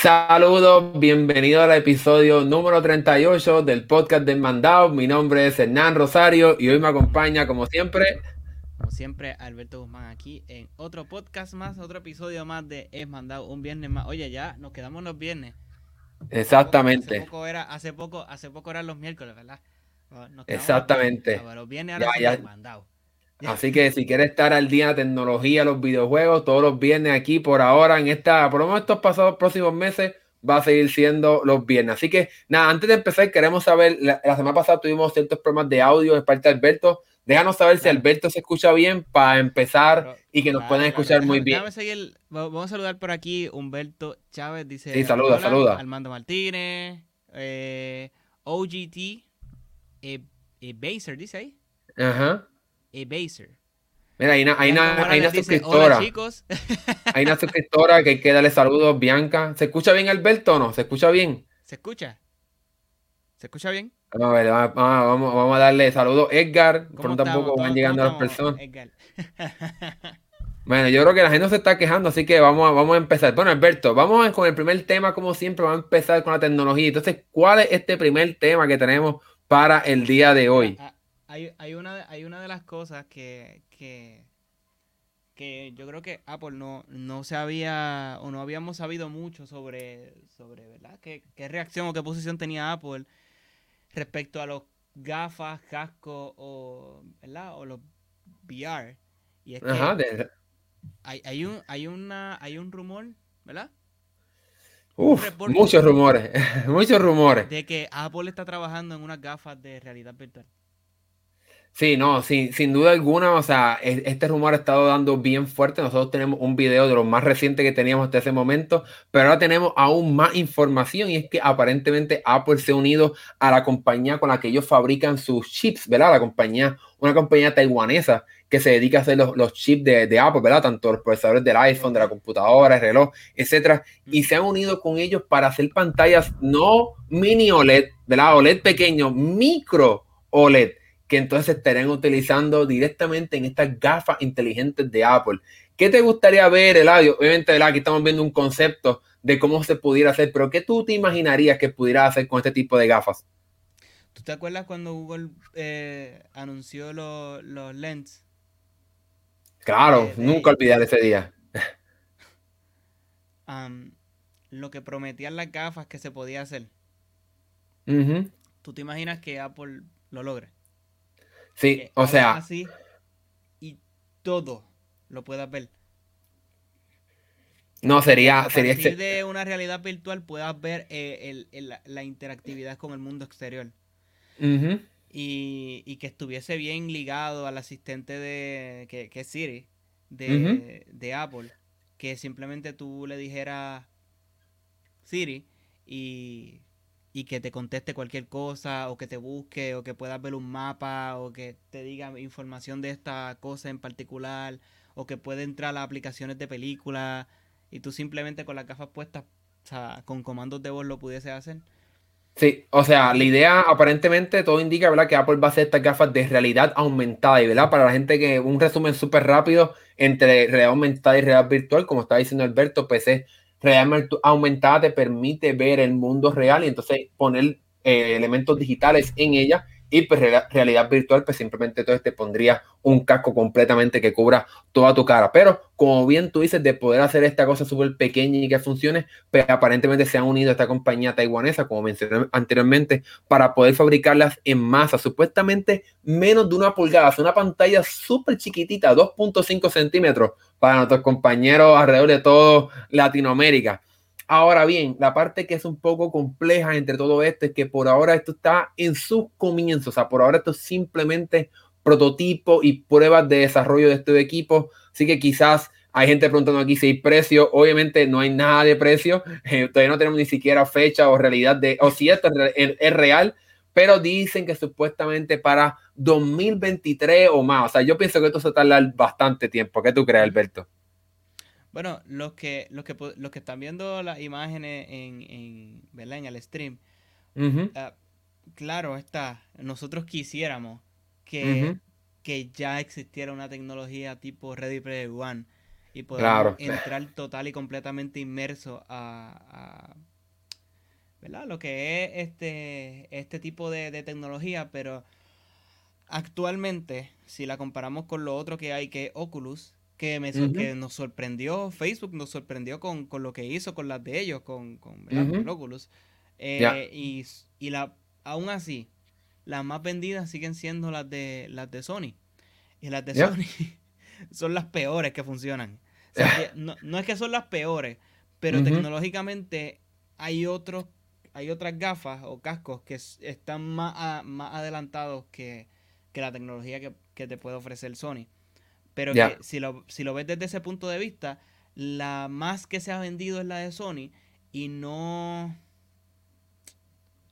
Saludos, bienvenido al episodio número 38 del podcast del Mandado. Mi nombre es Hernán Rosario y hoy me acompaña, como siempre, como siempre, Alberto Guzmán aquí en otro podcast más, otro episodio más de Es Mandado, un viernes más. Oye, ya nos quedamos los viernes. Exactamente. Hace poco, era, hace poco, hace poco eran los miércoles, ¿verdad? Exactamente. Los, viernes ahora ya, ya. Mandado. Así que si quieres estar al día en la tecnología, los videojuegos, todos los viernes aquí por ahora, en esta, por lo menos estos pasados próximos meses, va a seguir siendo los viernes. Así que nada, antes de empezar, queremos saber, la, semana pasada tuvimos ciertos problemas de audio de parte de Alberto. Déjanos saber si Alberto se escucha bien para empezar y que nos puedan escuchar muy bien. vamos a saludar por aquí Humberto Chávez, dice. Sí, saluda, saluda. Armando Martínez, eh, OGT, eh, eh, Baser, dice ahí. Ajá. Baser. Mira, hay una, hay una, hay una suscriptora. chicos. hay una suscriptora que hay que darle saludos, Bianca. ¿Se escucha bien, Alberto o no? ¿Se escucha bien? ¿Se escucha? ¿Se escucha bien? Vamos a ver, vamos, vamos, a darle saludos. Edgar, por tampoco van llegando las personas. Bueno, yo creo que la gente no se está quejando, así que vamos a, vamos a empezar. Bueno, Alberto, vamos con el primer tema, como siempre, vamos a empezar con la tecnología. Entonces, ¿cuál es este primer tema que tenemos para el día de hoy? Ah, hay, hay, una, hay una de las cosas que, que, que yo creo que Apple no, no se había o no habíamos sabido mucho sobre, sobre ¿verdad? ¿Qué, qué reacción o qué posición tenía Apple respecto a los gafas, casco o, ¿verdad? o los VR. Y es que hay, hay, un, hay, una, hay un rumor, ¿verdad? Uf, muchos rumores, muchos rumores. De que Apple está trabajando en unas gafas de realidad virtual. Sí, no, sin, sin duda alguna, o sea, este rumor ha estado dando bien fuerte. Nosotros tenemos un video de lo más reciente que teníamos hasta ese momento, pero ahora tenemos aún más información y es que aparentemente Apple se ha unido a la compañía con la que ellos fabrican sus chips, ¿verdad? La compañía, una compañía taiwanesa que se dedica a hacer los, chips de, Apple, ¿verdad? Tanto los procesadores del iPhone, de la computadora, el reloj, etcétera. Y se han unido con ellos para hacer pantallas no mini OLED, ¿verdad? OLED pequeño, micro OLED que entonces estarían utilizando directamente en estas gafas inteligentes de Apple. ¿Qué te gustaría ver, Eladio? Obviamente, aquí estamos viendo un concepto de cómo se pudiera hacer, pero ¿qué tú te imaginarías que pudiera hacer con este tipo de gafas? ¿Tú te acuerdas cuando Google eh, anunció los lens? Claro, nunca olvidar ese día. lo que prometían las gafas que se podía hacer. ¿Tú te imaginas que Apple lo logre? Sí, o sea. Así y todo lo puedas ver. No, sería. A sería partir de una realidad virtual puedas ver eh, la interactividad con el mundo exterior. y, que estuviese bien ligado al asistente de. que, es Siri, de, de Apple. Que simplemente tú le dijeras Siri y y que te conteste cualquier cosa o que te busque o que puedas ver un mapa o que te diga información de esta cosa en particular o que puede entrar a aplicaciones de película y tú simplemente con las gafas puestas, o sea, con comandos de voz lo pudiese hacer. Sí, o sea, la idea aparentemente todo indica, ¿verdad? Que Apple va a hacer estas gafas de realidad aumentada y, ¿verdad? Para la gente que un resumen súper rápido entre realidad aumentada y realidad virtual, como estaba diciendo Alberto, pues es realmente aumentada te permite ver el mundo real y entonces poner eh, elementos digitales en ella y pues realidad virtual pues simplemente entonces te pondría un casco completamente que cubra toda tu cara. Pero como bien tú dices, de poder hacer esta cosa súper pequeña y que funcione, pues aparentemente se han unido a esta compañía taiwanesa, como mencioné anteriormente, para poder fabricarlas en masa, supuestamente menos de una pulgada, es una pantalla súper chiquitita, 2.5 centímetros, para nuestros compañeros alrededor de todo Latinoamérica. Ahora bien, la parte que es un poco compleja entre todo esto es que por ahora esto está en sus comienzos, o sea, por ahora esto es simplemente prototipo y pruebas de desarrollo de este equipo, así que quizás hay gente preguntando aquí si hay precio, obviamente no hay nada de precio, eh, todavía no tenemos ni siquiera fecha o realidad de, o si esto es real, pero dicen que supuestamente para 2023 o más. O sea, yo pienso que esto se tarda bastante tiempo. ¿Qué tú crees, Alberto? Bueno, los que, los que, los que están viendo las imágenes en, en, ¿verdad? en el stream, ah, claro está, nosotros quisiéramos que, que ya existiera una tecnología tipo Ready Player One y podamos entrar total y completamente inmerso a, ¿verdad? lo que es este, este tipo de, tecnología, pero actualmente, si la comparamos con lo otro que hay, que es Oculus, que, me, que nos sorprendió, Facebook nos sorprendió con, lo que hizo con las de ellos, con, con, Oculus. Eh, y, y la, aún así, las más vendidas siguen siendo las de las de Sony. Y las de Sony son las peores que funcionan. no, es que son las peores, pero tecnológicamente hay otros, hay otras gafas o cascos que están más, más adelantados que, la tecnología que, te puede ofrecer Sony. Pero que si lo, si lo ves desde ese punto de vista, la más que se ha vendido es la de Sony y no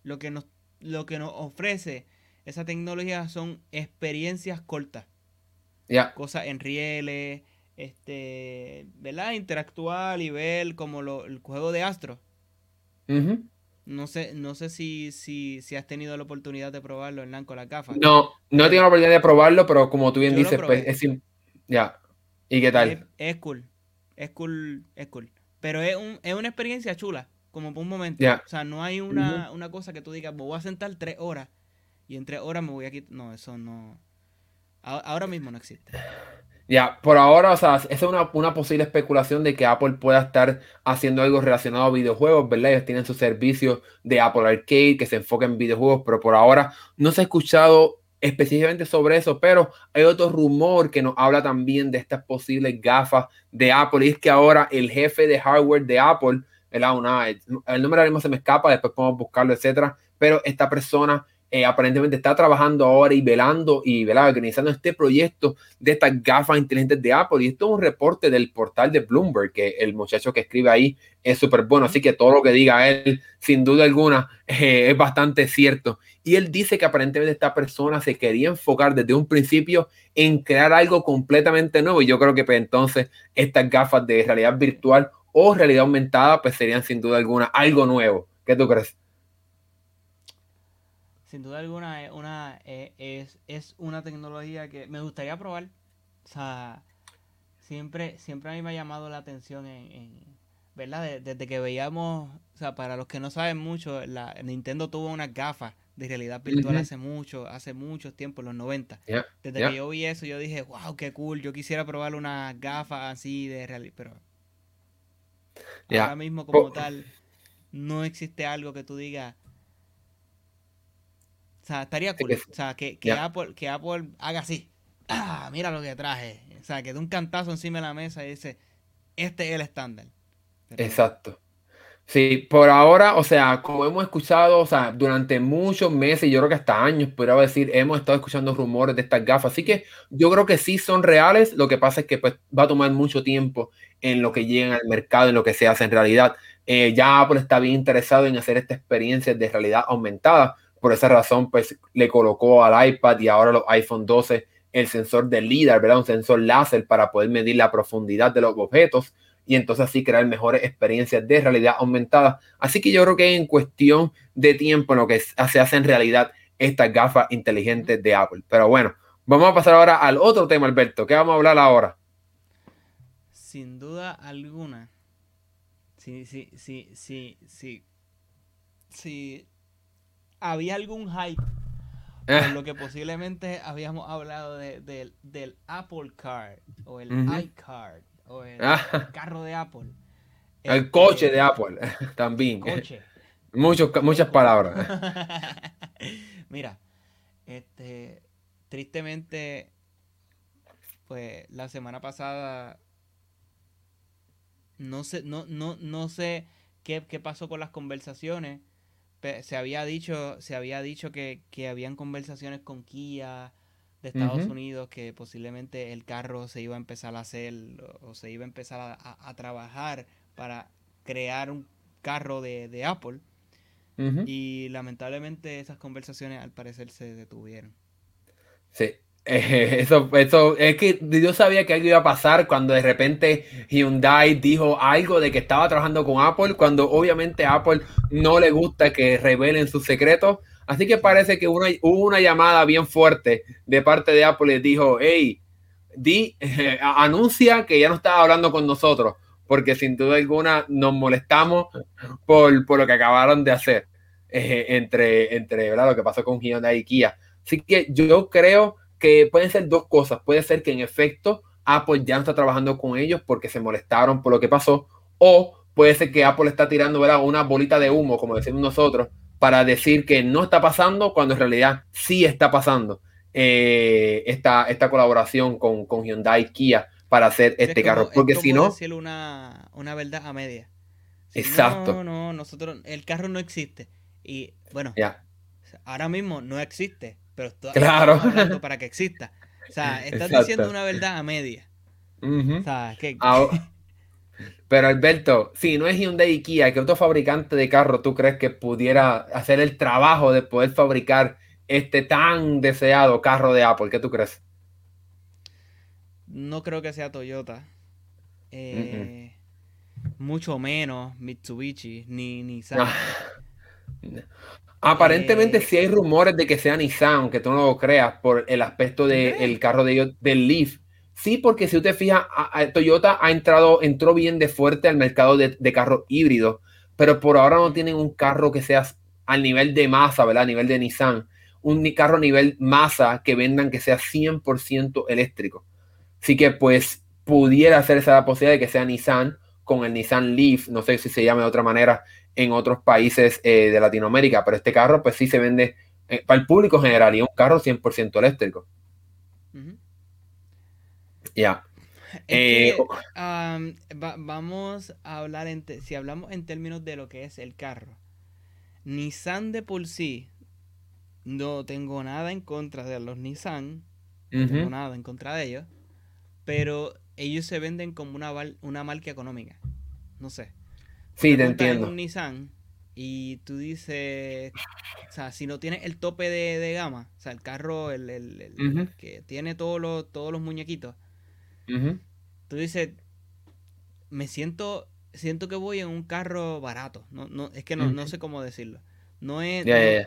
lo que nos, lo que nos ofrece esa tecnología son experiencias cortas. Cosas en rieles, este, ¿verdad? Interactuar y ver como lo, el juego de Astro. No sé, no sé si, si, si, has tenido la oportunidad de probarlo en con la gafas. No, no he tenido la oportunidad de probarlo, pero como tú bien dices, pues es ya. ¿Y qué tal? Es, cool. Es cool, es cool. Pero es, un, es una experiencia chula, como por un momento. O sea, no hay una, una cosa que tú digas, me voy a sentar tres horas y en tres horas me voy a quitar. No, eso no. Ahora mismo no existe. Ya, por ahora, o sea, esa es una, posible especulación de que Apple pueda estar haciendo algo relacionado a videojuegos, ¿verdad? Ellos tienen su servicio de Apple Arcade que se enfoca en videojuegos, pero por ahora no se ha escuchado específicamente sobre eso, pero hay otro rumor que nos habla también de estas posibles gafas de Apple y es que ahora el jefe de hardware de Apple. Una, el nombre ahora mismo se me escapa, después podemos buscarlo, etcétera, pero esta persona eh, aparentemente está trabajando ahora y velando y ¿verdad? organizando este proyecto de estas gafas inteligentes de Apple. Y esto es un reporte del portal de Bloomberg, que el muchacho que escribe ahí es súper bueno. Así que todo lo que diga él, sin duda alguna, eh, es bastante cierto. Y él dice que aparentemente esta persona se quería enfocar desde un principio en crear algo completamente nuevo. Y yo creo que pues, entonces estas gafas de realidad virtual o realidad aumentada, pues serían sin duda alguna algo nuevo. ¿Qué tú crees? Sin duda alguna es una, es, es, una tecnología que me gustaría probar. O sea, siempre, siempre a mí me ha llamado la atención en, ¿verdad? Desde que veíamos, o sea, para los que no saben mucho, la Nintendo tuvo unas gafas de realidad virtual hace mucho, hace muchos tiempos, los 90. Desde que yo vi eso, yo dije, wow, qué cool, yo quisiera probar unas gafas así de realidad, pero ahora mismo como tal, no existe algo que tú digas, o sea, estaría cool. O sea, que, Apple, que Apple haga así. Ah, mira lo que traje. O sea, que dé un cantazo encima de la mesa y dice, este es el estándar. Exacto. Sí, por ahora, o sea, como hemos escuchado, o sea, durante muchos meses, yo creo que hasta años, podría decir, hemos estado escuchando rumores de estas gafas. Así que yo creo que sí son reales. Lo que pasa es que pues, va a tomar mucho tiempo en lo que lleguen al mercado, en lo que se hace en realidad. Eh, ya Apple está bien interesado en hacer esta experiencia de realidad aumentada por esa razón, pues le colocó al iPad y ahora los iPhone 12 el sensor de LIDAR, ¿verdad? Un sensor láser para poder medir la profundidad de los objetos y entonces así crear mejores experiencias de realidad aumentada. Así que yo creo que en cuestión de tiempo en lo que se hace en realidad estas gafas inteligentes de Apple. Pero bueno, vamos a pasar ahora al otro tema, Alberto. ¿Qué vamos a hablar ahora? Sin duda alguna. Sí, sí, sí, sí, sí. Sí, había algún hype por eh. lo que posiblemente habíamos hablado de, del Apple Car o el iCard o el ah. carro de Apple. El este, coche de Apple también. muchas palabras. Mira, este, tristemente, pues la semana pasada no sé, no, no, no sé qué, qué pasó con las conversaciones se había dicho, se había dicho que, habían conversaciones con Kia de Estados Unidos que posiblemente el carro se iba a empezar a hacer o se iba a empezar a, trabajar para crear un carro de, Apple. Y lamentablemente esas conversaciones al parecer se detuvieron. Sí, eso, eso, es que yo sabía que algo iba a pasar cuando de repente Hyundai dijo algo de que estaba trabajando con Apple, cuando obviamente a Apple no le gusta que revelen sus secretos. Así que parece que hubo una llamada bien fuerte de parte de Apple y dijo, hey, di, anuncia que ya no estás hablando con nosotros, porque sin duda alguna nos molestamos por, por lo que acabaron de hacer eh, entre, entre ¿verdad? lo que pasó con Hyundai y Kia. Así que yo creo que pueden ser dos cosas. Puede ser que en efecto Apple ya no está trabajando con ellos porque se molestaron por lo que pasó, o puede ser que Apple está tirando ¿verdad? una bolita de humo, como decimos nosotros, para decir que no está pasando cuando en realidad sí está pasando eh, esta, esta colaboración con, con Hyundai y Kia para hacer este carro. Porque si no... Decir una, una verdad a media. exacto. No, no, nosotros, el carro no existe. Y bueno, ahora mismo no existe, pero claro. para que exista. O sea, estás diciendo una verdad a media. o sea, que... Pero Alberto, si no es Hyundai y Kia, ¿qué otro fabricante de carro tú crees que pudiera hacer el trabajo de poder fabricar este tan deseado carro de Apple? ¿Qué tú crees? No creo que sea Toyota. Eh, mucho menos Mitsubishi ni Nissan. Aparentemente si sí hay rumores de que sea Nissan, aunque tú no lo creas, por el aspecto del carro de ellos, del Leaf. Sí, porque si usted fija, Toyota ha entrado, entró bien de fuerte al mercado de, de carros híbridos, pero por ahora no tienen un carro que sea al nivel de masa, ¿verdad? A nivel de Nissan. Un carro a nivel masa que vendan que sea 100% eléctrico. Así que pues pudiera hacerse la posibilidad de que sea Nissan con el Nissan Leaf, no sé si se llama de otra manera en otros países eh, de Latinoamérica, pero este carro pues sí se vende eh, para el público general y es un carro 100% eléctrico. Ya. Eh, vamos a hablar, en si hablamos en términos de lo que es el carro. Nissan de por sí, no tengo nada en contra de los Nissan, no tengo nada en contra de ellos, pero ellos se venden como una, una marca económica. No sé. Sí, te entiendo. un Nissan y tú dices, o sea, si no tienes el tope de, gama, o sea, el carro, el, que tiene todos los, todos los muñequitos, tú dices, me siento, siento que voy en un carro barato. No, no, es que no, sé cómo decirlo. No es,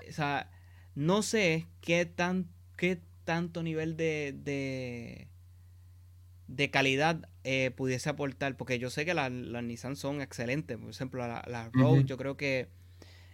o sea, no sé qué tan, qué tanto nivel de, de, de calidad eh, pudiese aportar, porque yo sé que las Nissan son excelentes, por ejemplo, la, la Road, yo creo que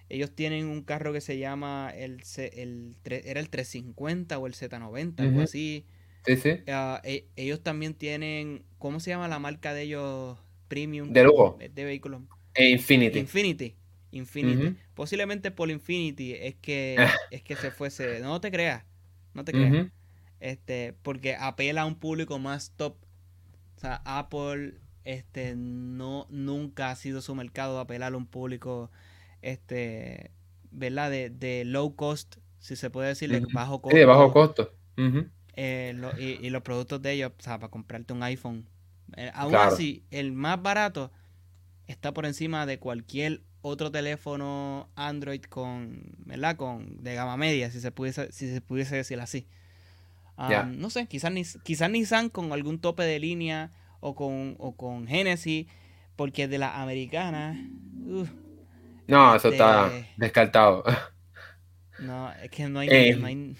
ellos tienen un carro que se llama el, el, era el 350 o el Z90, algo así. Sí, sí. Ah, e, ellos también tienen, ¿cómo se llama la marca de ellos premium? De lujo. De vehículos. E Infinity. Infinity. Infinity. Posiblemente por Infinity es que, es que se fuese. No te creas. No te creas. Este, porque apela a un público más top sea, Apple este, no, nunca ha sido su mercado apelar a un público, este, ¿verdad? De, low cost, si se puede decir, de bajo costo. Sí, de bajo costo. Eh, y, los productos de ellos, o sea, para comprarte un iPhone. Eh, aún así, el más barato está por encima de cualquier otro teléfono Android con, ¿verdad? Con, de gama media, si se pudiese, si se pudiese decir así. No sé, quizás, quizás Nissan con algún tope de línea o con, o con Genesis, porque de la americana. no, eso está este, descartado. No, es que no hay. Eh,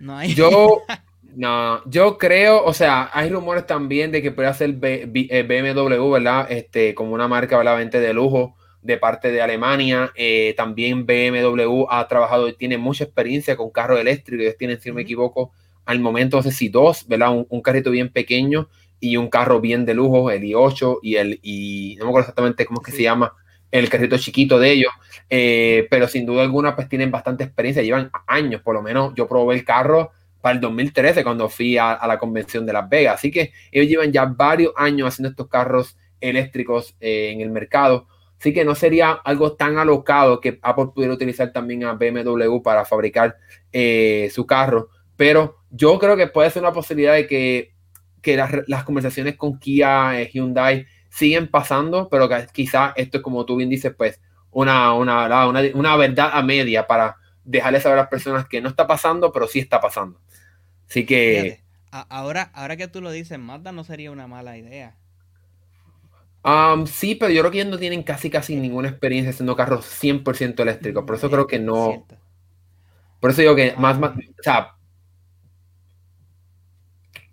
no, hay, Yo. No, yo creo, o sea, hay rumores también de que puede ser BMW, eh, ¿verdad? Este, como una marca, ¿verdad? de lujo de parte de Alemania. Eh, también BMW ha trabajado y tiene mucha experiencia con carros eléctricos. Ellos tienen, si no me equivoco, al momento, no sé si dos, ¿verdad? Un, carrito bien pequeño y un carro bien de lujo, el i8 y el, y no me acuerdo exactamente cómo es que se llama, el carrito chiquito de ellos, eh, pero sin duda alguna pues tienen bastante experiencia, llevan años, por lo menos yo probé el carro para el 2013 cuando fui a, la convención de Las Vegas, así que ellos llevan ya varios años haciendo estos carros eléctricos eh, en el mercado, así que no sería algo tan alocado que Apple pudiera utilizar también a BMW para fabricar eh, su carro, pero yo creo que puede ser una posibilidad de que, las, conversaciones con Kia, eh, Hyundai, siguen pasando, pero que quizás esto es como tú bien dices, pues una, una, una, verdad a media para dejarle saber a las personas que no está pasando, pero sí está pasando. Así que... ahora, ahora que tú lo dices, Mazda no sería una mala idea. Um, sí, pero yo creo que ellos no tienen casi casi ninguna experiencia haciendo carros 100% eléctricos. Por eso creo que no. Por eso digo que más, más, o sea,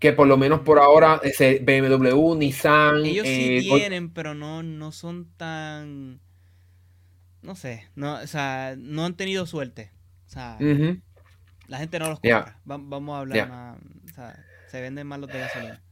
que por lo menos por ahora ese BMW, Nissan. Ellos sí eh, tienen, pero no, no son tan. No sé, no, o sea, no han tenido suerte. O sea, la gente no los compra. vamos a hablar más. O sea, se venden más los de gasolina.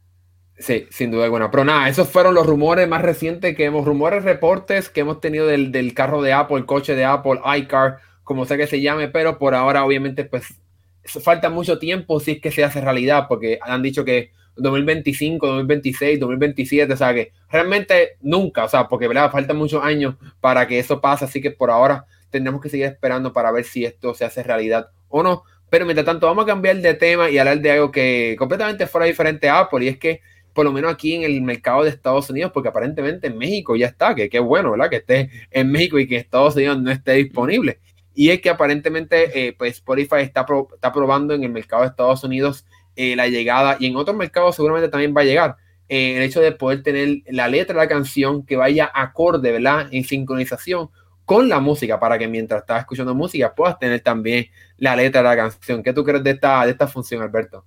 Sí, sin duda alguna. Pero nada, esos fueron los rumores más recientes que hemos, rumores, reportes que hemos tenido del, del carro de Apple, el coche de Apple, iCar, como sea que se llame, pero por ahora obviamente pues falta mucho tiempo si es que se hace realidad, porque han dicho que 2025, 2026, 2027, o sea que realmente nunca, o sea, porque ¿verdad? faltan muchos años para que eso pase, así que por ahora tendremos que seguir esperando para ver si esto se hace realidad o no. Pero mientras tanto, vamos a cambiar de tema y hablar de algo que completamente fuera diferente a Apple, y es que por lo menos aquí en el mercado de Estados Unidos, porque aparentemente en México ya está, que qué bueno, ¿verdad? Que esté en México y que Estados Unidos no esté disponible. Y es que aparentemente eh, pues Spotify está, está probando en el mercado de Estados Unidos eh, la llegada y en otros mercados seguramente también va a llegar eh, el hecho de poder tener la letra de la canción que vaya acorde, ¿verdad? En sincronización con la música para que mientras estás escuchando música puedas tener también la letra de la canción. ¿Qué tú crees de esta, de esta función, Alberto?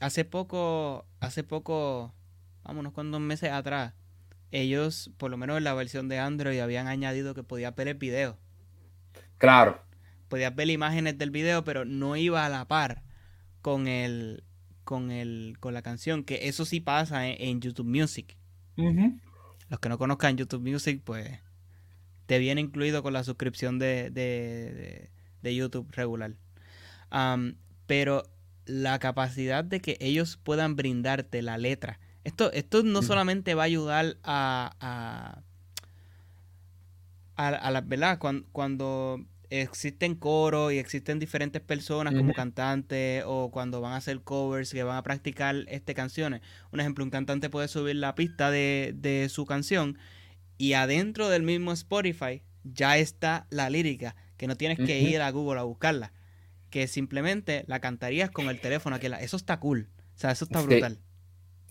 hace poco hace poco, vámonos cuantos meses atrás, ellos, por lo menos en la versión de Android, habían añadido que podías ver el video. Claro. Podías ver imágenes del video, pero no iba a la par con el con el con la canción, que eso sí pasa en, YouTube Music. Los que no conozcan YouTube Music, pues te viene incluido con la suscripción de, de, de, YouTube regular. pero la capacidad de que ellos puedan brindarte la letra. Esto, esto no solamente va a ayudar a, a, a, la verdad, cuando, existen coros y existen diferentes personas como cantantes o cuando van a hacer covers que van a practicar este canciones. Un ejemplo, un cantante puede subir la pista de, de su canción y adentro del mismo Spotify ya está la lírica, que no tienes que ir a Google a buscarla que simplemente la cantarías con el teléfono. Que eso está cool. O sea, eso está brutal. Sí,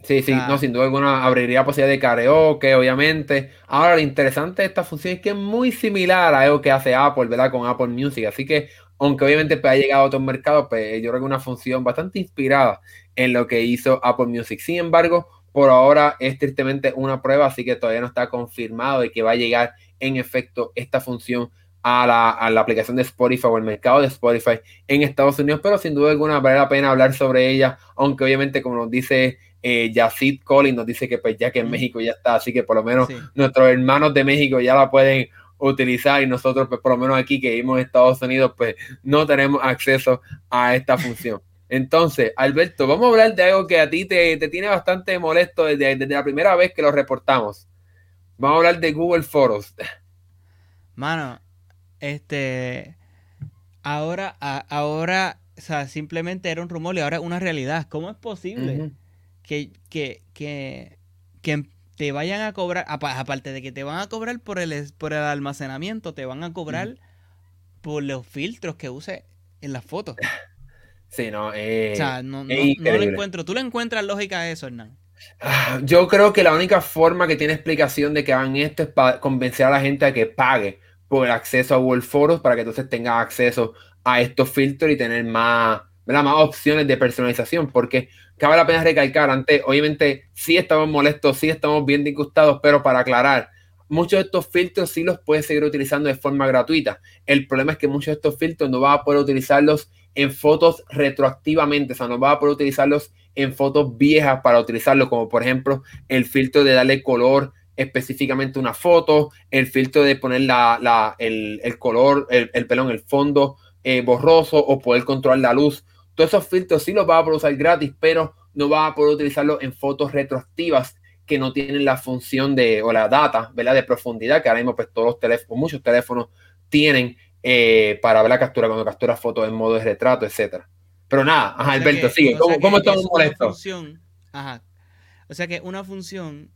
sí, no, sin duda alguna abriría posibilidad de karaoke, obviamente. Ahora, lo interesante de esta función es que es muy similar a algo que hace Apple, ¿verdad? Con Apple Music. Así que, aunque obviamente pues, ha llegado a otros mercados, pues yo creo que es una función bastante inspirada en lo que hizo Apple Music. Sin embargo, por ahora es tristemente una prueba, así que todavía no está confirmado de que va a llegar en efecto esta función a la, aplicación de Spotify o el mercado de Spotify en Estados Unidos, pero sin duda alguna vale la pena hablar sobre ella, aunque obviamente como nos dice eh, Yacid Collins, nos dice que pues ya que en México ya está, así que por lo menos nuestros hermanos de México ya la pueden utilizar y nosotros pues por lo menos aquí que vivimos en Estados Unidos pues no tenemos acceso a esta función. Entonces, Alberto, vamos a hablar de algo que a ti te, tiene bastante molesto desde, desde la primera vez que lo reportamos. Vamos a hablar de Google Foros. Mano, este, ahora, ahora, o sea, simplemente era un rumor y ahora es una realidad. ¿Cómo es posible que, que, que, te vayan a cobrar, aparte de que te van a cobrar por el, por el almacenamiento, te van a cobrar por los filtros que use en las fotos? Sí, no, eh, o sea, no, no, lo encuentro. ¿Tú le encuentras lógica a eso, Hernán? Ah, yo creo que la única forma que tiene explicación de que hagan esto es para convencer a la gente a que pague por el acceso a Google Foros para que entonces tengas acceso a estos filtros y tener más, más opciones de personalización, porque cabe la pena recalcar, antes, obviamente sí estamos molestos, sí estamos bien disgustados, pero para aclarar, muchos de estos filtros sí los puedes seguir utilizando de forma gratuita. El problema es que muchos de estos filtros no vas a poder utilizarlos en fotos retroactivamente, o sea, no vas a poder utilizarlos en fotos viejas para utilizarlo, como por ejemplo el filtro de darle color específicamente una foto, el filtro de poner la, el, color, el, el pelón, el fondo eh, borroso o poder controlar la luz. Todos esos filtros sí los va a poder usar gratis, pero no va a poder utilizarlos en fotos retroactivas que no tienen la función de, o la data, ¿verdad? De profundidad que ahora mismo pues todos los teléfonos, muchos teléfonos tienen eh, para ver la captura, cuando captura fotos en modo de retrato, etcétera. Pero nada, ajá, Alberto, sigue. ¿Cómo, ¿cómo estamos molestos? Ajá. O sea que una función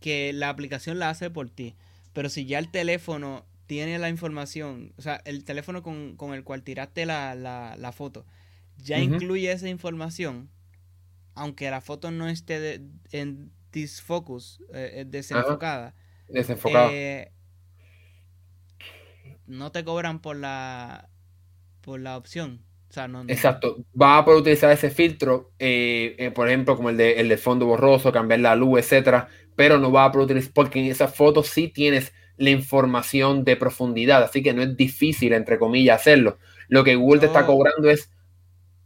que la aplicación la hace por ti. Pero si ya el teléfono tiene la información, o sea, el teléfono con, el cual tiraste la, foto, ya incluye esa información, aunque la foto no esté en disfocus, eh, eh, desenfocada. Desenfocada. Eh, no te cobran por la por la opción Exacto. Va a poder utilizar ese filtro, eh, eh, por ejemplo, como el de, el de fondo borroso, cambiar la luz, etcétera, pero no va a poder utilizar, porque en esa foto sí tienes la información de profundidad, así que no es difícil, entre comillas, hacerlo. Lo que Google te está cobrando es,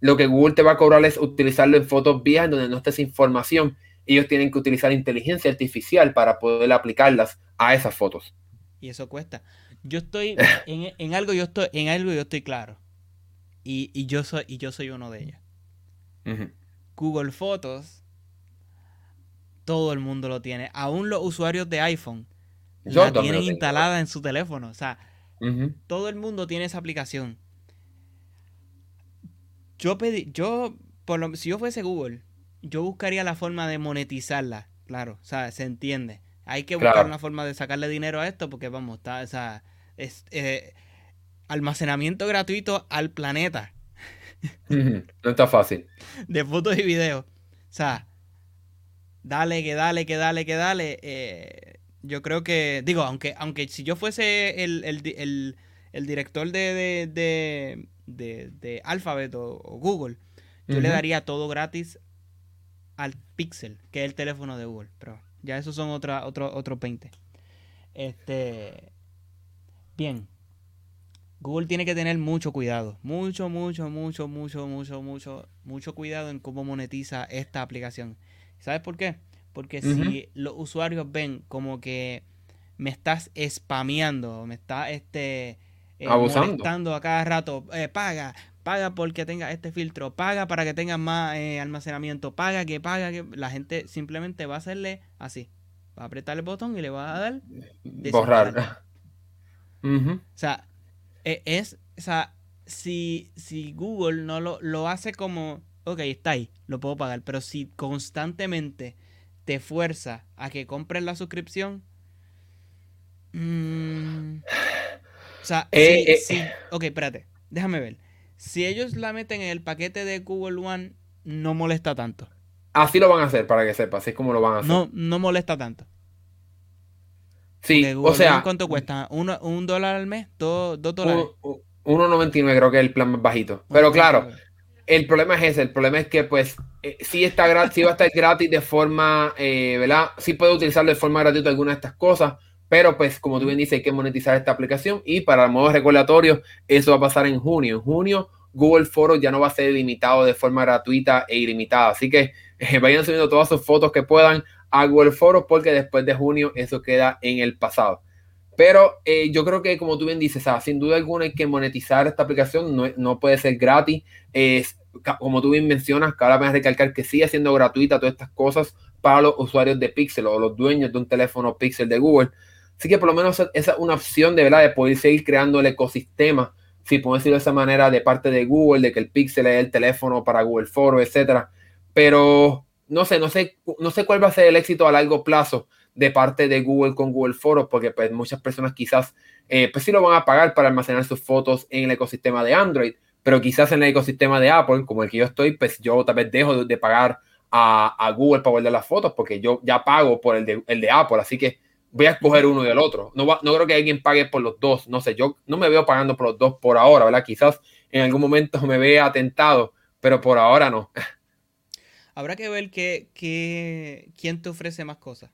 lo que Google te va a cobrar es utilizarlo en fotos viejas donde no esté esa información. Ellos tienen que utilizar inteligencia artificial para poder aplicarlas a esas fotos. Y eso cuesta. Yo estoy en, algo, yo estoy en algo yo estoy claro. Y, yo soy y yo soy uno de ellos. Google Fotos todo el mundo lo tiene. Aún los usuarios de iPhone la tienen instalada en su teléfono. O sea, todo el mundo tiene esa aplicación. Yo pedí, yo, por lo, si yo fuese Google, yo buscaría la forma de monetizarla. Claro, o sea, se entiende. Hay que buscar una forma de sacarle dinero a esto porque vamos, está, o sea, es eh, almacenamiento gratuito al planeta. no está fácil. De fotos y videos. O sea, dale, que dale, que dale, que dale. Eh, yo creo que, digo, aunque, aunque si yo fuese el, director de, de, de, Alphabet o, Google, yo le daría todo gratis al Pixel, que es el teléfono de Google. Pero ya esos son otra, otro, otros 20. Este. Bien. Google tiene que tener mucho cuidado. Mucho, mucho, mucho, mucho, mucho, mucho, mucho cuidado en cómo monetiza esta aplicación. ¿Sabes por qué? Porque si los usuarios ven como que me estás spameando, me estás este, eh, molestando a cada rato, eh, paga, paga porque tenga este filtro, paga para que tenga más eh, almacenamiento, paga que paga que la gente simplemente va a hacerle así, va a apretar el botón y le va a dar borrar. O sea, e, es, o sea, si, si Google no lo, lo hace como, ok, está ahí, lo puedo pagar, pero si constantemente te fuerza a que compres la suscripción, mm, o sea, eh, sí, eh. ok, espérate, déjame ver si ellos la meten en el paquete de Google One, no molesta tanto. Así lo van a hacer, para que sepas, así es como lo van a hacer. No, no molesta tanto. Sí, o sea... ¿Cuánto cuesta? ¿Un dólar al mes? ¿Dos, dólares? 1.99 creo que es el plan más bajito. Pero claro, el problema es ese. El problema es que pues eh, sí, está gratis, sí va a estar gratis de forma, eh, ¿verdad? Sí puede utilizarlo de forma gratuita algunas de estas cosas. Pero pues como tú bien dices, hay que monetizar esta aplicación y para el modo regulatorio eso va a pasar en junio. En junio Google Fotos ya no va a ser limitado de forma gratuita e ilimitada. Así que eh, vayan subiendo todas sus fotos que puedan a Google Fotos porque después de junio eso queda en el pasado. Pero eh, yo creo que como tú bien dices, sin duda alguna hay que monetizar esta aplicación, no, no puede ser gratis. Como tú bien mencionas, cada vez recalcar que sigue siendo gratuita todas estas cosas para los usuarios de Pixel o los dueños de un teléfono Pixel de Google. Así que por lo menos esa es una opción de verdad de poder seguir creando el ecosistema, si podemos decirlo de esa manera, de parte de Google, de que el Pixel es el teléfono para Google Foro, etcétera. Pero no sé, no sé, no sé cuál va a ser el éxito a largo plazo de parte de Google con Google Foros, porque pues muchas personas quizás eh, pues sí lo van a pagar para almacenar sus fotos en el ecosistema de Android, pero quizás en el ecosistema de Apple, como el que yo estoy, pues yo tal vez dejo de, pagar a, Google para guardar las fotos, porque yo ya pago por el de Apple, así que voy a escoger uno y el otro. No, no creo que alguien pague por los dos. No sé, yo no me veo pagando por los dos por ahora, ¿verdad? Quizás en algún momento me vea atentado, pero por ahora no. Habrá que ver que, quién te ofrece más cosas.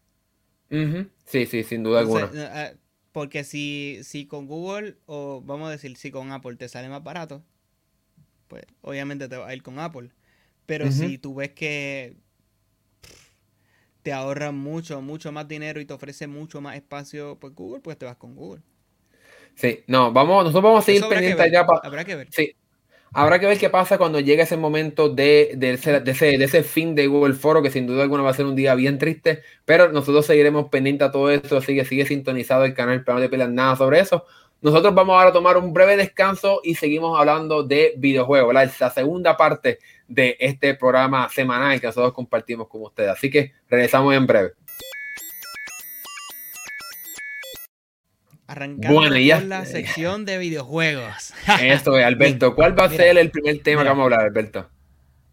Sí, sí, sin duda alguna. Eh, eh, porque si, si con Google o vamos a decir si con Apple te sale más barato, pues obviamente te va a ir con Apple. Pero si tú ves que te ahorra mucho, mucho más dinero y te ofrece mucho más espacio por Google, pues te vas con Google. Sí, no, vamos, nosotros vamos a seguir pendientes ya Habrá que ver. Sí. Habrá que ver qué pasa cuando llegue ese momento de, de, ese, de, ese, fin de Google Foro, que sin duda alguna va a ser un día bien triste, pero nosotros seguiremos pendientes a todo esto, así que sigue sintonizado el canal para no te nada sobre eso. Nosotros vamos ahora a tomar un breve descanso y seguimos hablando de videojuegos, la segunda parte de este programa semanal que nosotros compartimos con ustedes. Así que regresamos en breve. Arrancando con la sección de videojuegos. Esto es, Alberto. ¿Cuál va a ser el primer tema que vamos a hablar, Alberto?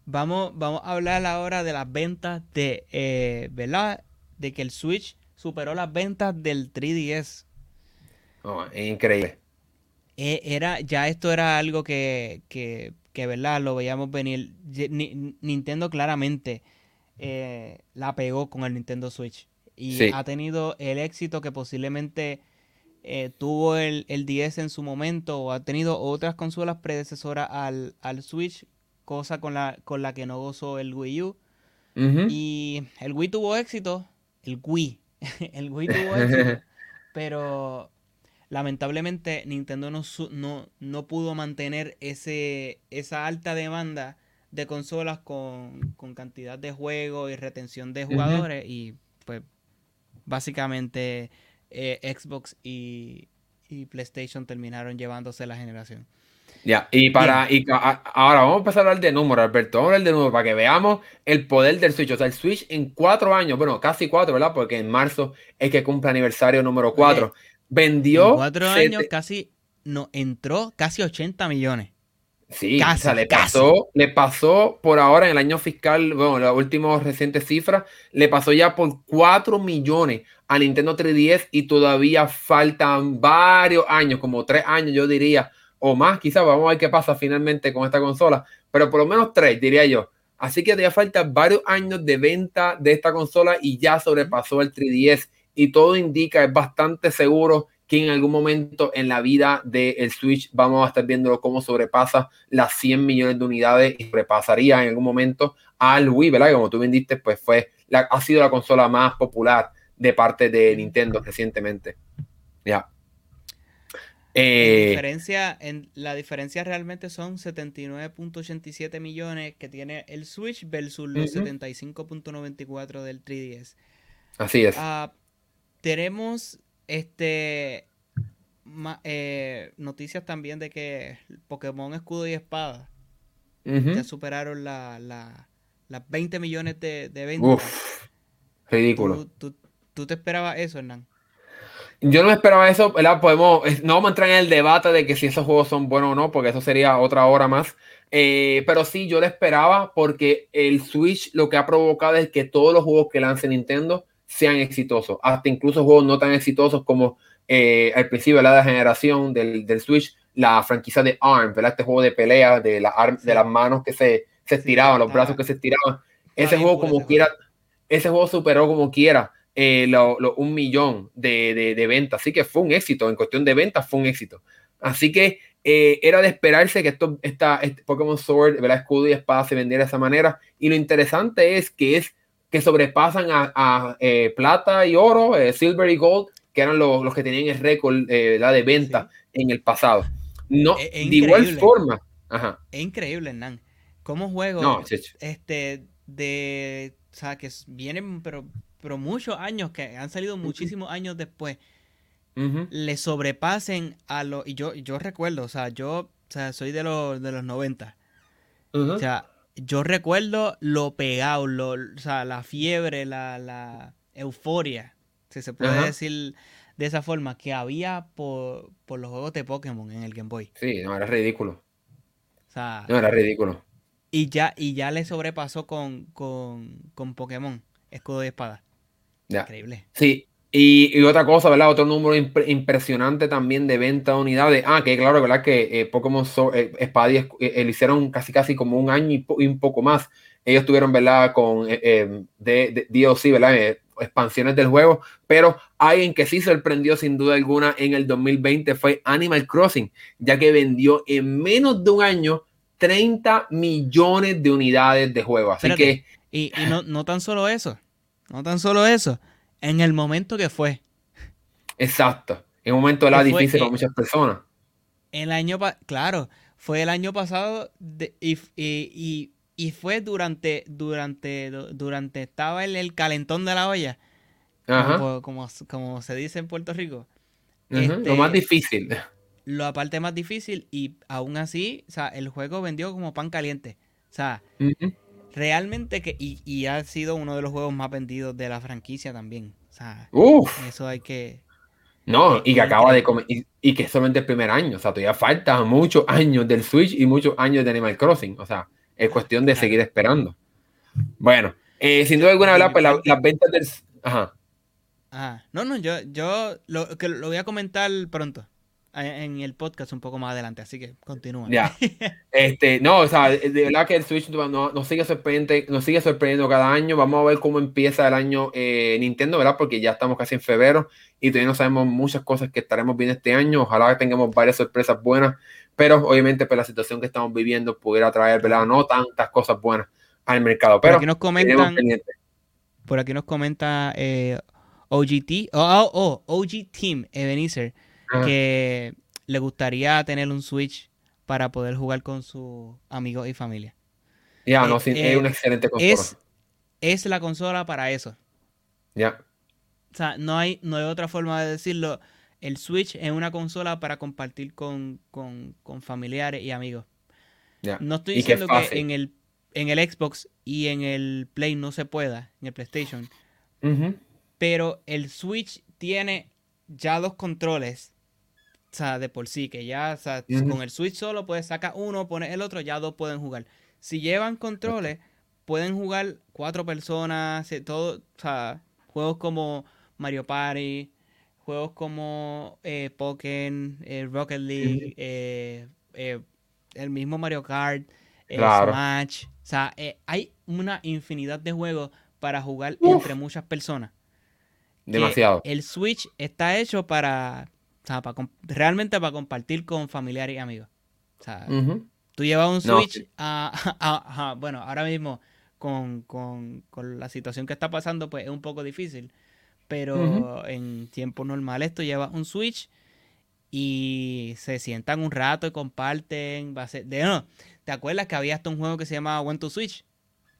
Vamos, vamos a hablar ahora de las ventas de, eh, ¿verdad? De que el Switch superó las ventas del 3DS. Oh, increíble. E, era, ya esto era algo que, que verdad lo veíamos venir. Nintendo claramente eh, la pegó con el Nintendo Switch. Y ha tenido el éxito que posiblemente eh, tuvo el, el, 10 en su momento o ha tenido otras consolas predecesoras al, al Switch, cosa con la, con la que no gozó el Wii U. Y el Wii tuvo éxito, el Wii, el Wii tuvo éxito, pero lamentablemente Nintendo no, no, no, pudo mantener ese, esa alta demanda de consolas con, cantidad de juegos y retención de jugadores y pues básicamente eh, Xbox y, PlayStation terminaron llevándose la generación. Ya, y para y ahora vamos a empezar a hablar de números, Alberto. Vamos a hablar de números para que veamos el poder del Switch. O sea, el Switch en cuatro años, bueno, casi cuatro, ¿verdad? Porque en marzo es que cumple aniversario número cuatro. Vendió. cuatro años casi no entró casi 80 millones. Sí, o sea, le pasó, le pasó por ahora en el año fiscal, bueno, las últimas recientes cifras, le pasó ya por 4 millones a Nintendo 3DS y todavía faltan varios años, como 3 años yo diría, o más, quizás vamos a ver qué pasa finalmente con esta consola, pero por lo menos 3 diría yo. Así que todavía faltan varios años de venta de esta consola y ya sobrepasó el 3DS y todo indica, es bastante seguro que en algún momento en la vida del Switch vamos a estar viendo cómo sobrepasa las 100 millones de unidades y sobrepasaría en algún momento al Wii, ¿verdad? como tú bien diste, pues fue la, ha sido la consola más popular de parte de Nintendo recientemente. Ya. Eh, diferencia, en, la diferencia realmente son 79.87 millones que tiene el Switch versus los 75.94 del 3DS. Así es. Ah, tenemos este eh, noticias también de que Pokémon Escudo y Espada ya superaron la, las 20 millones de, de ventas. ridículo. ¿Tú, te esperabas eso, Hernán? Yo no esperaba eso, ¿verdad? Podemos, no vamos a entrar en el debate de que si esos juegos son buenos o no, porque eso sería otra hora más. Eh, pero sí, yo lo esperaba porque el Switch lo que ha provocado es que todos los juegos que lance Nintendo sean exitosos, hasta incluso juegos no tan exitosos como eh, al principio de la generación del, del, Switch, la franquicia de ARM, ¿verdad? Este juego de pelea de, la de las manos que se, se estiraban, los brazos que se estiraban. Ese juego como quiera, ese juego superó como quiera eh, lo, un millón de, de, de, ventas, así que fue un éxito, en cuestión de ventas fue un éxito. Así que eh, era de esperarse que esto, esta, este Pokémon Sword, ¿verdad? escudo y espada se vendiera de esa manera. Y lo interesante es que es que sobrepasan a, eh, plata y oro, eh, silver y gold, que eran los, que tenían el récord eh, de venta en el pasado. No, de igual forma. Es increíble, Hernán. Como juego este, de, o sea, que vienen, pero, pero muchos años, que han salido muchísimos años después, le sobrepasen a los, y yo, yo recuerdo, o sea, yo soy de los, de los 90. O sea, yo recuerdo lo pegado, lo, o sea, la fiebre, la, la euforia, si se puede decir de esa forma, que había por, los juegos de Pokémon en el Game Boy. Sí, no, era ridículo. O sea, no, era ridículo. Y ya, y ya le sobrepasó con, con, con Pokémon, escudo y espada. Increíble. Sí, y, otra cosa, ¿verdad? Otro número impresionante también de venta de unidades. Ah, que claro, ¿verdad? Que eh, Pokémon so eh, eh, eh hicieron casi casi como un año y, un poco más. Ellos tuvieron, ¿verdad? Con de, de, DLC, ¿verdad? expansiones del juego. Pero alguien que sí sorprendió sin duda alguna en el 2020 fue Animal Crossing, ya que vendió en menos de un año 30 millones de unidades de juego. Así que... Y, y no, no tan solo eso. No tan solo eso en el momento que fue. Exacto. En un momento era difícil para muchas personas. El año, claro, fue el año pasado y, fue durante, durante, durante, estaba el, el calentón de la olla, como, como, se dice en Puerto Rico. lo más este, difícil. Lo aparte más difícil y aún así, o sea, el juego vendió como pan caliente. O sea, realmente que, y, ha sido uno de los juegos más vendidos de la franquicia también. O sea, eso hay que. No, y que acaba de comer, y, que solamente el primer año. O sea, todavía falta muchos años del Switch y muchos años de Animal Crossing. O sea, es cuestión de seguir esperando. Bueno, eh, sin duda alguna, Pues las ventas del. Ajá. Ajá. No, no, yo, yo lo, que lo voy a comentar pronto. En el podcast un poco más adelante, así que continúa. Ya. Este, no, o sea, de verdad que el Switch nos, sigue sorprendiendo, nos sigue sorprendiendo cada año. Vamos a ver cómo empieza el año eh, Nintendo, ¿verdad? Porque ya estamos casi en febrero y todavía no sabemos muchas cosas que estaremos viendo este año. Ojalá que tengamos varias sorpresas buenas, pero obviamente pues la situación que estamos viviendo pudiera traer, ¿verdad? No tantas cosas buenas al mercado. Pero por aquí nos comentan, por aquí nos comenta eh, OGT, oh, oh, OG Team Ebenezer que le gustaría tener un Switch para poder jugar con sus amigos y familia. Ya, no, eh, sí, es eh, una excelente consola. Es, la consola para eso. Ya. O sea, no hay, no hay otra forma de decirlo. El Switch es una consola para compartir con, familiares y amigos. No estoy diciendo que en el, en el Xbox y en el Play no se pueda, en el PlayStation. Pero el Switch tiene ya dos controles o sea, de por sí, que ya, o sea, con el Switch solo puedes sacar uno, poner el otro, ya dos pueden jugar. Si llevan controles, pueden jugar cuatro personas, todo, o sea, juegos como Mario Party, juegos como eh, Pokémon, eh, Rocket League, eh, eh, el mismo Mario Kart, Smash. O sea, hay una infinidad de juegos para jugar entre muchas personas. Demasiado. El Switch está hecho para o sea, para, realmente para compartir con familiares y amigos. O sea, tú llevas un Switch a, Bueno, ahora mismo con, la situación que está pasando, pues es un poco difícil. Pero en tiempos normales tú llevas un Switch y se sientan un rato y comparten. Va a ser, de, no, ¿Te acuerdas que había hasta un juego que se llamaba One to Switch?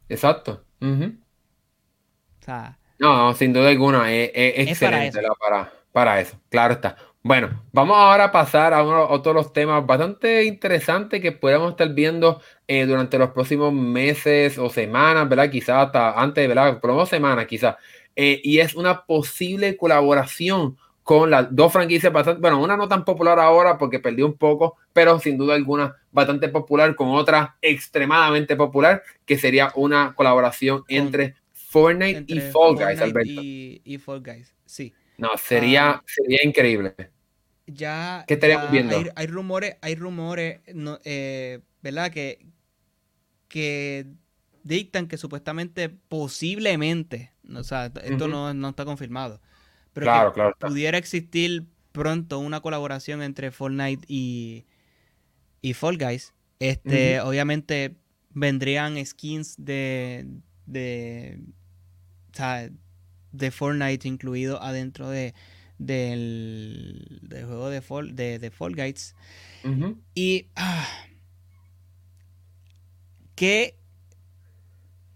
Exacto. O sea, no, sin duda alguna, es, excelente para, para eso. Claro está. Bueno, vamos ahora a pasar a uno, otros temas bastante interesantes que podemos estar viendo eh, durante los próximos meses o semanas, ¿verdad? Quizás hasta antes, ¿verdad? Por unas semanas, quizás. Eh, y es una posible colaboración con las dos franquicias bastante, bueno, una no tan popular ahora porque perdió un poco, pero sin duda alguna bastante popular con otra extremadamente popular, que sería una colaboración entre Fortnite y Fall Guys, Alberto. Y, Fall Guys, sí. No, sería, ah. sería increíble ya, ¿Qué estaríamos viendo? Hay, rumores, hay rumores, eh, ¿verdad? Que, que dictan que supuestamente, posiblemente, o sea, esto no, está confirmado, pero que pudiera existir pronto una colaboración entre Fortnite y, y Fall Guys. Este, obviamente vendrían skins de, de, de Fortnite incluido adentro de, del, juego de Fall, de, Fall Guys. Y ah, que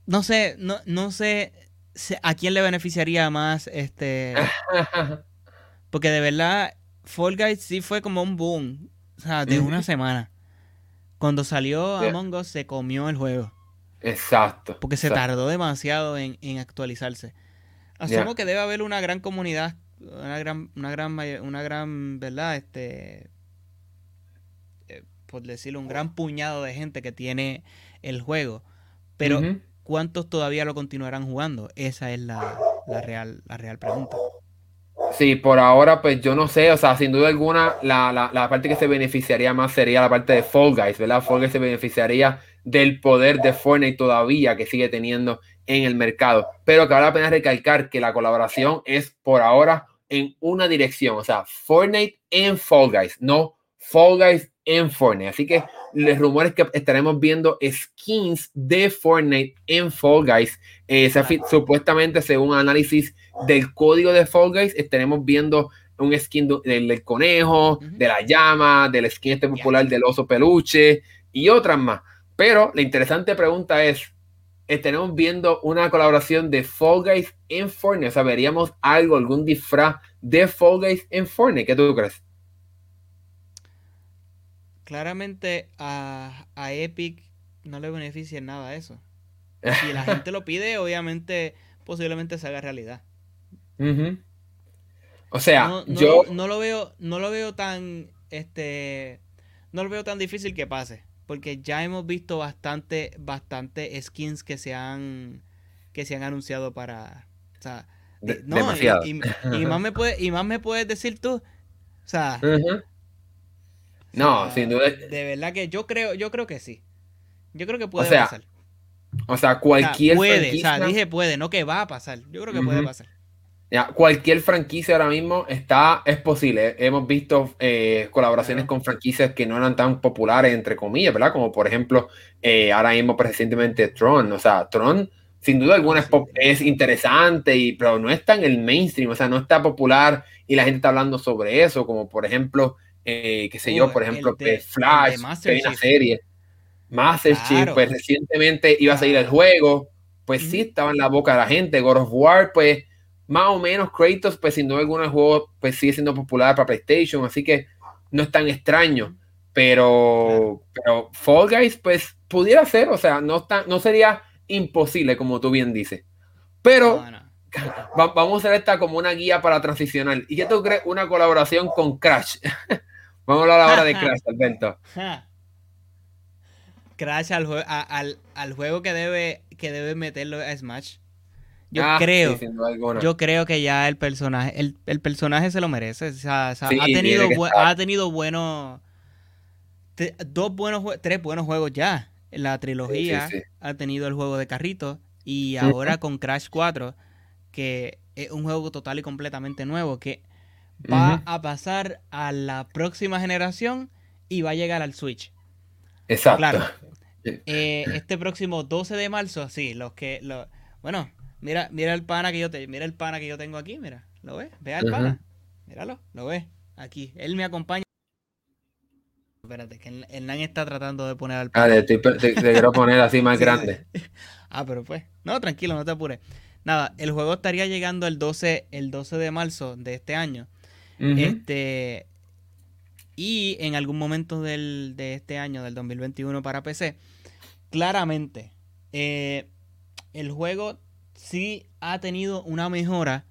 no sé, no, no sé a quién le beneficiaría más este. porque de verdad, Fall Guys sí fue como un boom. O sea, de una semana. Cuando salió Among Us se comió el juego. Exacto. Porque se tardó demasiado en, actualizarse. Asumo que debe haber una gran comunidad una gran, una gran, una gran, ¿verdad? Este, eh, por decirlo, un gran puñado de gente que tiene el juego. Pero, ¿cuántos todavía lo continuarán jugando? Esa es la, real, la real pregunta. Sí, por ahora, pues yo no sé, o sea, sin duda alguna, la, la, parte que se beneficiaría más sería la parte de Fall Guys, ¿verdad? Fall Guys se beneficiaría del poder de Fortnite todavía que sigue teniendo en el mercado. Pero que vale la pena recalcar que la colaboración es por ahora en una dirección, o sea, Fortnite en Fall Guys, no Fall Guys en Fortnite. Así que los rumores que estaremos viendo skins de Fortnite en Fall Guys. Eh, supuestamente, según análisis del código de Fall Guys, estaremos viendo un skin del, conejo, de la llama, del skin este popular del oso peluche y otras más. Pero la interesante pregunta es, estaremos viendo una colaboración de Fall Guys en Fortnite. O sea, veríamos algo, algún disfraz de Fall Guys en Fortnite. ¿Qué tú crees? Claramente a, Epic no le beneficia en nada eso. Si la gente lo pide, obviamente, posiblemente se haga realidad. O sea, yo no lo veo, no lo veo tan, este, no lo veo tan difícil que pase porque ya hemos visto bastante, bastante skins que se han, que se han anunciado para, o sea, no, y, más me puedes, y más me puedes decir tú, o sea, No, sin duda. De verdad que yo creo, yo creo que sí. Yo creo que puede pasar. O sea, cualquier puede, o sea, dije puede, no que va a pasar. Yo creo que puede pasar. Ya, cualquier franquicia ahora mismo está, es posible. Hemos visto eh, colaboraciones con franquicias que no eran tan populares, entre comillas, ¿verdad? Como por ejemplo, eh, ahora mismo recientemente Tron. O sea, Tron, sin duda alguna, es, es, interesante, y, pero no está en el mainstream, o sea, no está popular y la gente está hablando sobre eso, como por ejemplo, eh, qué sé yo, por ejemplo, Flash, que una serie. Master Chief, pues recientemente iba a salir el juego, pues sí, estaba en la boca de la gente. God of War, pues más o menos Kratos, pues sin duda alguna el juego pues sigue siendo popular para PlayStation, así que no es tan extraño. Pero, pero Fall Guys, pues pudiera ser, o sea, no, está, no sería imposible, como tú bien dices. Pero vamos a hacer esta como una guía para transicionar. ¿Y qué tú crees? Una colaboración con Crash. vamos a hablar ahora de Crash, Alberto. Crash al, al, al, juego que debe, que debe meterlo a Smash. Yo ah, creo, yo creo que ya el personaje, el, el personaje se lo merece. O sea, ha tenido, ha tenido buenos, dos buenos, tres buenos juegos ya. La trilogía ha tenido el juego de carrito y ahora con Crash 4, que es un juego total y completamente nuevo que va a pasar a la próxima generación y va a llegar al Switch. Exacto. Claro. Eh, este próximo 12 de marzo, sí, los que, lo, bueno, Mira, mira el pana que yo te, mira el pana que yo tengo aquí, mira. ¿Lo ves? Ve al pana. Míralo, lo ves. Aquí. Él me acompaña. Espérate, que el, Nan está tratando de poner al pana. Ah, te, quiero poner así más grande. ah, pero pues. No, tranquilo, no te apures. Nada, el juego estaría llegando el 12, el 12 de marzo de este año. Este. Y en algún momento del, de este año, del 2021 para PC. Claramente. Eh, el juego sí ha tenido una mejora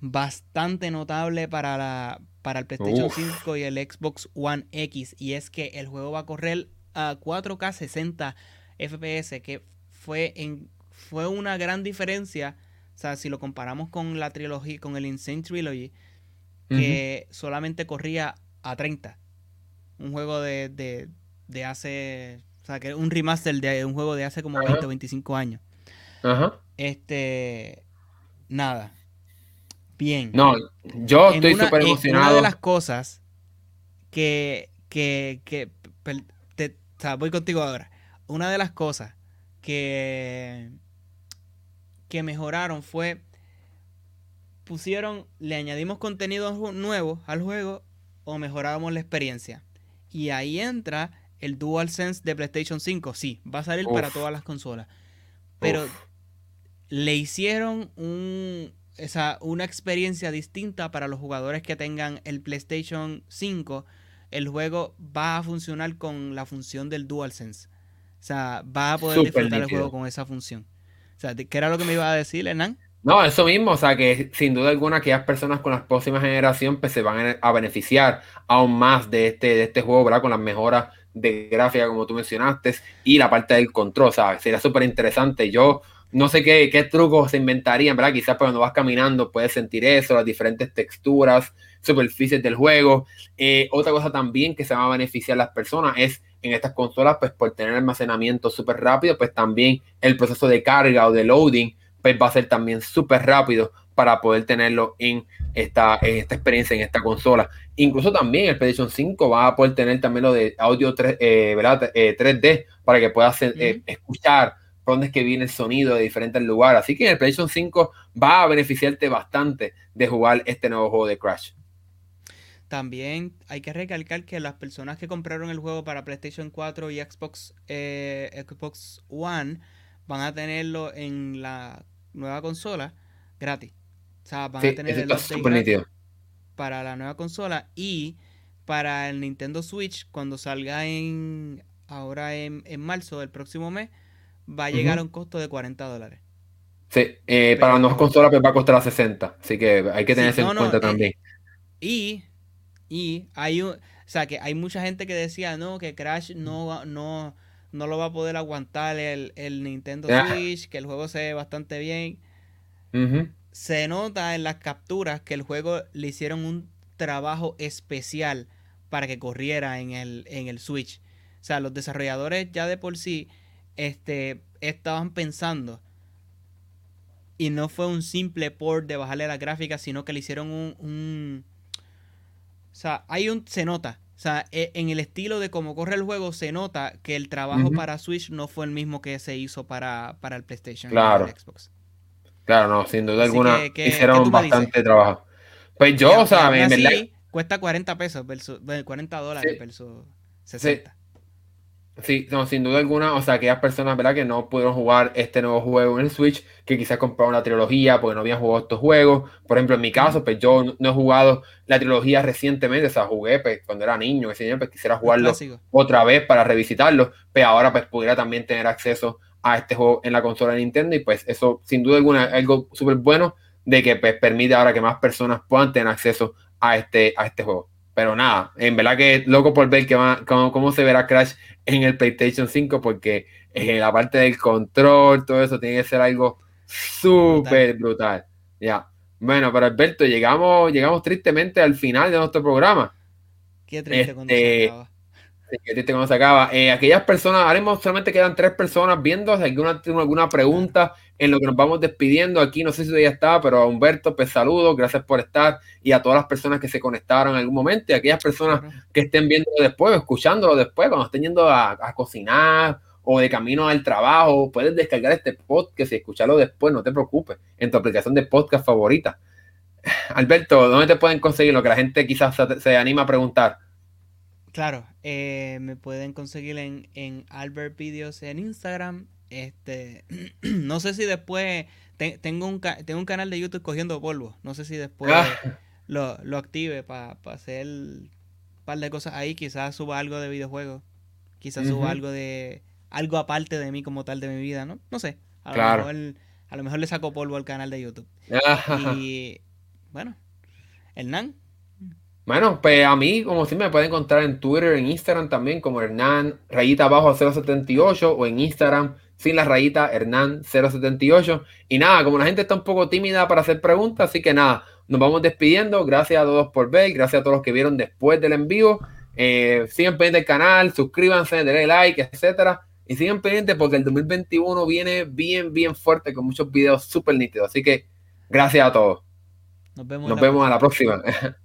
bastante notable para, la, para el PlayStation 5 y el Xbox One X. Y es que el juego va a correr a 4K 60 FPS, que fue, en, fue una gran diferencia. O sea, si lo comparamos con la trilogía, con el Insane Trilogy, que solamente corría a 30. Un juego de, de, de hace. O sea, que un remaster de un juego de hace como 20 o 25 años. Ajá. Este, nada. Bien. No, yo estoy súper emocionado. Una de las cosas que, que, que sea, voy contigo ahora. Una de las cosas que, que mejoraron fue pusieron, le añadimos contenido nuevo al juego o mejoramos la experiencia. Y ahí entra el DualSense de PlayStation 5. Sí, va a salir para todas las consolas. Pero le hicieron un, esa, una experiencia distinta para los jugadores que tengan el PlayStation 5. El juego va a funcionar con la función del DualSense. O sea, va a poder disfrutar el juego con esa función. O sea, ¿qué era lo que me iba a decir, Hernán? No, eso mismo, o sea que sin duda alguna aquellas personas con la próxima generación pues se van a beneficiar aún más de este, de este juego, ¿verdad? Con las mejoras de gráfica como tú mencionaste y la parte del control, ¿sabes? Sería súper interesante. Yo no sé qué, qué, trucos se inventarían, ¿verdad? Quizás cuando vas caminando puedes sentir eso, las diferentes texturas, superficies del juego. Eh, otra cosa también que se va a beneficiar a las personas es en estas consolas, pues por tener almacenamiento súper rápido, pues también el proceso de carga o de loading, pues va a ser también súper rápido para poder tenerlo en esta, esta experiencia, en esta consola. Incluso también el PlayStation 5 va a poder tener también lo de audio 3, eh, ¿verdad? 3D eh, para que puedas escuchar por dónde es que viene el sonido de diferentes lugares. Así que en el PlayStation 5 va a beneficiarte bastante de jugar este nuevo juego de Crash. También hay que recalcar que las personas que compraron el juego para PlayStation 4 y Xbox, eh, Xbox One van a tenerlo en la nueva consola gratis. O sea, van a tener el para la nueva consola y para el Nintendo Switch cuando salga en ahora en, en marzo del próximo mes va a llegar a un costo de 40 dólares. Sí, eh, para las nuevas consolas pues, va a costar a 60, así que hay que tener eso en cuenta eh, también. Y, y hay un, o sea, que hay mucha gente que decía, no, que Crash no, no, no lo va a poder aguantar el, Nintendo Switch, que el juego se ve bastante bien. Se nota en las capturas que el juego le hicieron un trabajo especial para que corriera en el, en el Switch. O sea, los desarrolladores ya de por sí este, estaban pensando y no fue un simple port de bajarle la gráfica, sino que le hicieron un, o sea, hay un se nota, o sea, e, en el estilo de cómo corre el juego se nota que el trabajo para Switch no fue el mismo que se hizo para, para el PlayStation claro. y el Xbox. Claro, no, sin duda alguna hicieron bastante trabajo. Pues yo, o sea, en verdad cuesta 40 pesos versus 40 dólares versus 60. Sí, no, sin duda alguna, o sea, aquellas personas, ¿verdad? Que no pudieron jugar este nuevo juego en el Switch, que quizás compraron la trilogía porque no habían jugado estos juegos. Por ejemplo, en mi caso, pues yo no, he jugado la trilogía recientemente, o sea, jugué pues, cuando era niño, que pues quisiera jugarlo otra vez para revisitarlo, pero ahora pues pudiera también tener acceso a este juego en la consola de Nintendo y pues eso sin duda alguna es algo súper bueno de que pues, permite ahora que más personas puedan tener acceso a este, a este juego. Pero nada, en verdad que loco por ver que va, cómo, se verá Crash en el PlayStation 5, porque en la parte del control, todo eso tiene que ser algo súper brutal. Ya. Bueno, pero Alberto, llegamos, llegamos tristemente al final de nuestro programa. Qué triste cuando se este, cuando se acaba. Eh, aquellas personas, ahora solamente quedan tres personas viendo. Si alguna tiene alguna pregunta en lo que nos vamos despidiendo aquí, no sé si ya está, pero a Humberto, pues saludos, gracias por estar y a todas las personas que se conectaron en algún momento y aquellas personas que estén viendo después, escuchándolo después, cuando estén yendo a, cocinar o de camino al trabajo, puedes descargar este podcast y escucharlo después, no te preocupes, en tu aplicación de podcast favorita. Alberto, ¿dónde te pueden conseguir lo que la gente quizás se anima a preguntar? Claro, eh, me pueden conseguir en, en Albert Videos en Instagram. Este, no sé si después tengo, un, tengo un canal de YouTube cogiendo polvo. No sé si después ah. lo, lo, active para hacer un par de cosas ahí. Quizás suba algo de videojuegos. Quizás suba algo de algo aparte de mí como tal de mi vida, ¿no? No sé. A, lo, mejor, a lo mejor le saco polvo al canal de YouTube. y bueno, Hernán, bueno, pues a mí, como si me pueden encontrar en Twitter, en Instagram también, como Hernán, rayita abajo 078, o en Instagram, sin la rayita, Hernán 078. Y nada, como la gente está un poco tímida para hacer preguntas, así que nada, nos vamos despidiendo. Gracias a todos por ver, gracias a todos los que vieron después del envío. Eh, sigan pendientes del canal, suscríbanse, denle like, etcétera. Y sigan pendientes porque el 2021 viene bien, bien fuerte con muchos videos súper nítidos. Así que gracias a todos. Nos vemos, nos vemos a la próxima.